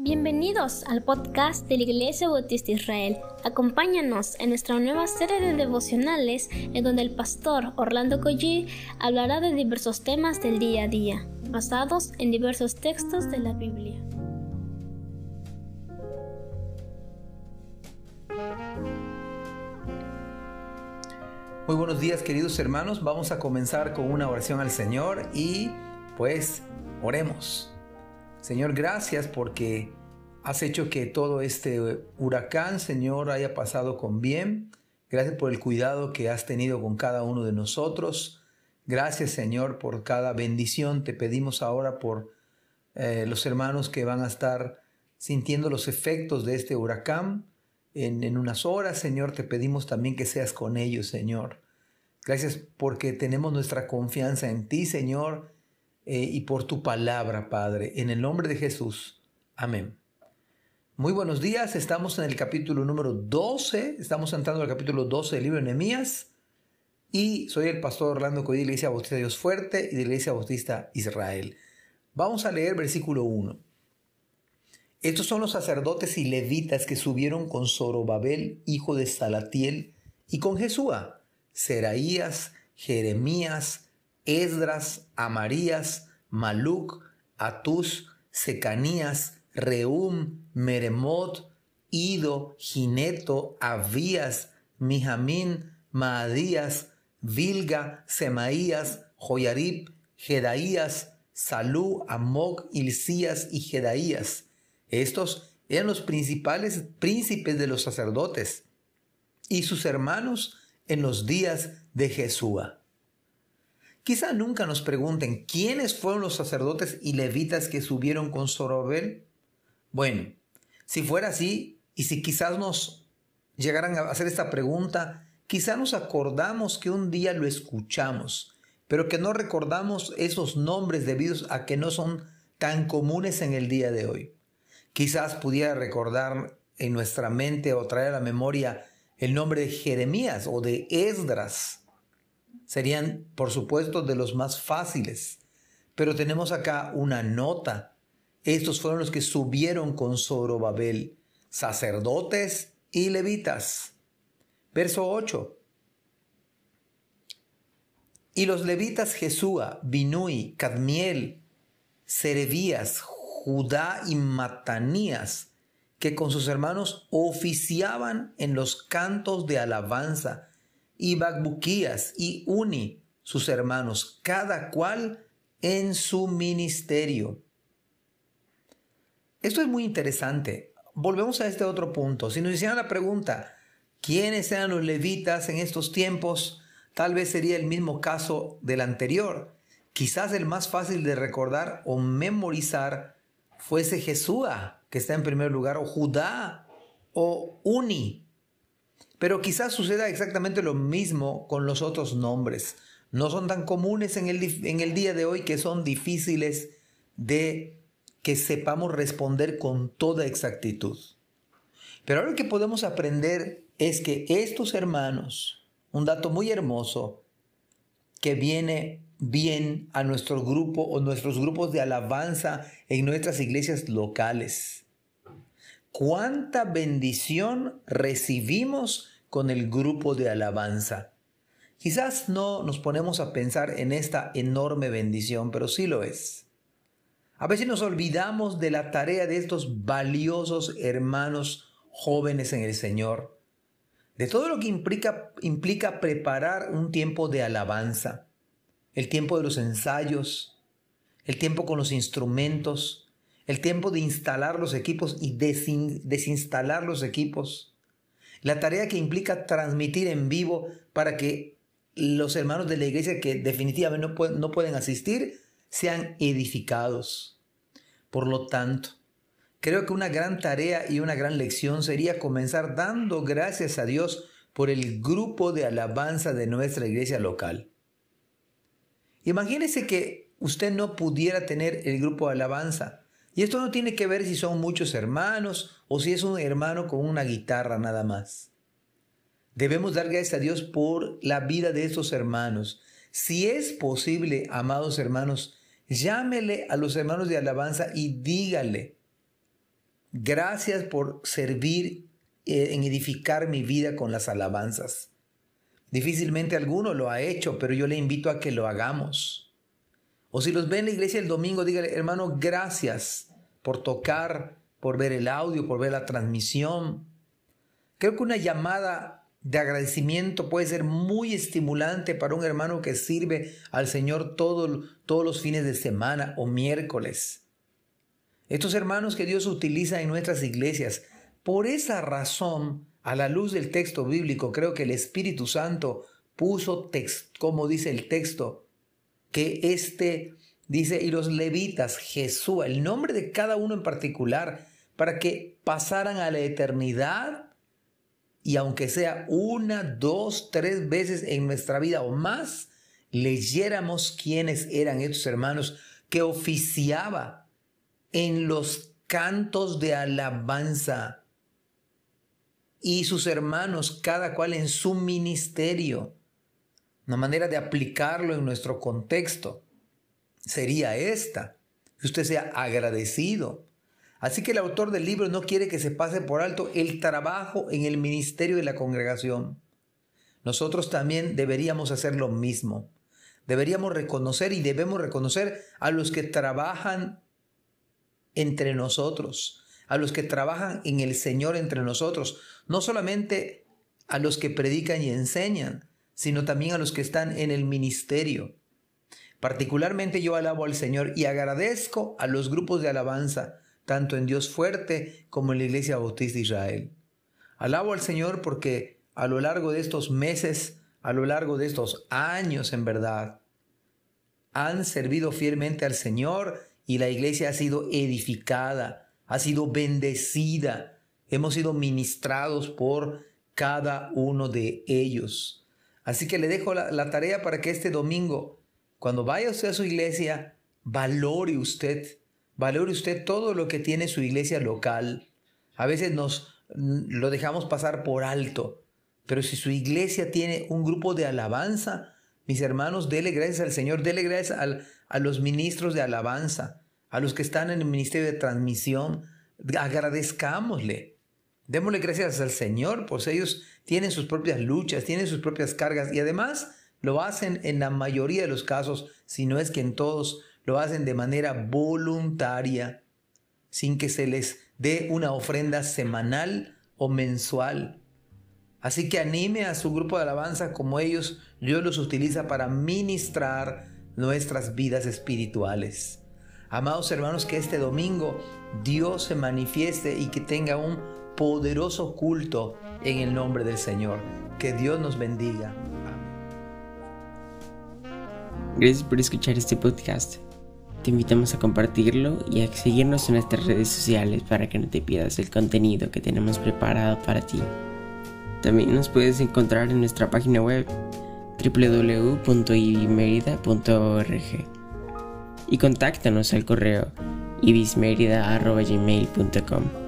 Bienvenidos al podcast de la Iglesia Bautista Israel. Acompáñanos en nuestra nueva serie de devocionales en donde el pastor Orlando Collie hablará de diversos temas del día a día, basados en diversos textos de la Biblia. Muy buenos días queridos hermanos, vamos a comenzar con una oración al Señor y pues oremos. Señor, gracias porque has hecho que todo este huracán, Señor, haya pasado con bien. Gracias por el cuidado que has tenido con cada uno de nosotros. Gracias, Señor, por cada bendición. Te pedimos ahora por eh, los hermanos que van a estar sintiendo los efectos de este huracán. En, en unas horas, Señor, te pedimos también que seas con ellos, Señor. Gracias porque tenemos nuestra confianza en ti, Señor eh, y por tu palabra, Padre. En el nombre de Jesús. Amén. Muy buenos días, estamos en el capítulo número 12, estamos entrando al capítulo 12 del libro de Nehemías y soy el pastor Orlando Coy de Iglesia Bautista Dios Fuerte y de Iglesia Bautista Israel. Vamos a leer versículo 1. Estos son los sacerdotes y levitas que subieron con Zorobabel, hijo de Salatiel, y con Jesúa, Seraías, Jeremías, Esdras, Amarías, Maluc, Atus, Secanías, Reum, Meremot, Ido, Gineto, Abías, Mijamín, Maadías, Vilga, Semaías, Joyarib, Jedaías, Salú, Amok, Ilcías y Jedaías. Estos eran los principales príncipes de los sacerdotes y sus hermanos en los días de Jesúa. Quizá nunca nos pregunten quiénes fueron los sacerdotes y levitas que subieron con Zorobel. Bueno, si fuera así, y si quizás nos llegaran a hacer esta pregunta, quizá nos acordamos que un día lo escuchamos, pero que no recordamos esos nombres debidos a que no son tan comunes en el día de hoy. Quizás pudiera recordar en nuestra mente o traer a la memoria el nombre de Jeremías o de Esdras, serían, por supuesto, de los más fáciles. Pero tenemos acá una nota. Estos fueron los que subieron con Zorobabel, sacerdotes y levitas. Verso 8. Y los levitas Jesúa, Binui, Cadmiel, Serebías, Judá y Matanías, que con sus hermanos oficiaban en los cantos de alabanza y Bagbuquías y Uni, sus hermanos, cada cual en su ministerio. Esto es muy interesante. Volvemos a este otro punto. Si nos hicieran la pregunta, ¿quiénes eran los levitas en estos tiempos? Tal vez sería el mismo caso del anterior. Quizás el más fácil de recordar o memorizar fuese Jesúa, que está en primer lugar, o Judá, o Uni, pero quizás suceda exactamente lo mismo con los otros nombres. No son tan comunes en el, día de hoy que son difíciles de que sepamos responder con toda exactitud. Pero ahora lo que podemos aprender es que estos hermanos, un dato muy hermoso, que viene bien a nuestro grupo o nuestros grupos de alabanza en nuestras iglesias locales cuánta bendición recibimos con el grupo de alabanza. Quizás no nos ponemos a pensar en esta enorme bendición, pero sí lo es. A veces nos olvidamos de la tarea de estos valiosos hermanos jóvenes en el Señor, de todo lo que implica, preparar un tiempo de alabanza, el tiempo de los ensayos, el tiempo con los instrumentos, el tiempo de instalar los equipos y desinstalar los equipos, la tarea que implica transmitir en vivo para que los hermanos de la iglesia que definitivamente no pueden, no pueden asistir sean edificados. Por lo tanto, creo que una gran tarea y una gran lección sería comenzar dando gracias a Dios por el grupo de alabanza de nuestra iglesia local. Imagínese que usted no pudiera tener el grupo de alabanza, y esto no tiene que ver si son muchos hermanos o si es un hermano con una guitarra nada más. Debemos dar gracias a Dios por la vida de esos hermanos. Si es posible, amados hermanos, llámele a los hermanos de alabanza y dígale Gracias por servir eh, en edificar mi vida con las alabanzas. Difícilmente alguno lo ha hecho, pero yo le invito a que lo hagamos. O si los ve en la iglesia el domingo, dígale, hermano, gracias por tocar, por ver el audio, por ver la transmisión. Creo que una llamada de agradecimiento puede ser muy estimulante para un hermano que sirve al Señor todos los fines de semana o miércoles. Estos hermanos que Dios utiliza en nuestras iglesias, por esa razón, a la luz del texto bíblico, creo que el Espíritu Santo puso, como dice el texto, que este, dice, y los levitas, Jesús, el nombre de cada uno en particular, para que pasaran a la eternidad y aunque sea una, dos, tres veces en nuestra vida o más, leyéramos quiénes eran estos hermanos que oficiaba en los cantos de alabanza y sus hermanos, cada cual en su ministerio. Una manera de aplicarlo en nuestro contexto sería esta, que usted sea agradecido Así que el autor del libro no quiere que se pase por alto el trabajo en el ministerio de la congregación. Nosotros también deberíamos hacer lo mismo. Deberíamos reconocer y debemos reconocer a los que trabajan entre nosotros, a los que trabajan en el Señor entre nosotros, no solamente a los que predican y enseñan, sino también a los que están en el ministerio. Particularmente yo alabo al Señor y agradezco a los grupos de alabanza, tanto en Dios fuerte como en la Iglesia Bautista de Israel. Alabo al Señor porque a lo largo de estos meses, a lo largo de estos años en verdad, han servido fielmente al Señor y la iglesia ha sido edificada, ha sido bendecida, hemos sido ministrados por cada uno de ellos. Así que le dejo la, tarea para que este domingo, cuando vaya usted a su iglesia, valore usted Valore usted todo lo que tiene su iglesia local. A veces nos lo dejamos pasar por alto, pero si su iglesia tiene un grupo de alabanza, mis hermanos, dele gracias al Señor, dele gracias a los ministros de alabanza, a los que están en el ministerio de transmisión, agradezcámosle. Démosle gracias al Señor, pues ellos tienen sus propias luchas, tienen sus propias cargas y además lo hacen en la mayoría de los casos, si no es que en todos, lo hacen de manera voluntaria, sin que se les dé una ofrenda semanal o mensual. Así que anime a su grupo de alabanza como ellos, Dios los utiliza para ministrar nuestras vidas espirituales. Amados hermanos, que este domingo Dios se manifieste y que tenga un poderoso culto en el nombre del Señor. Que Dios nos bendiga. Gracias por escuchar este podcast. Te invitamos a compartirlo y a seguirnos en nuestras redes sociales para que no te pierdas el contenido que tenemos preparado para ti. También nos puedes encontrar en nuestra página web www.ibismerida.org y contáctanos al correo ibismerida.gmail.com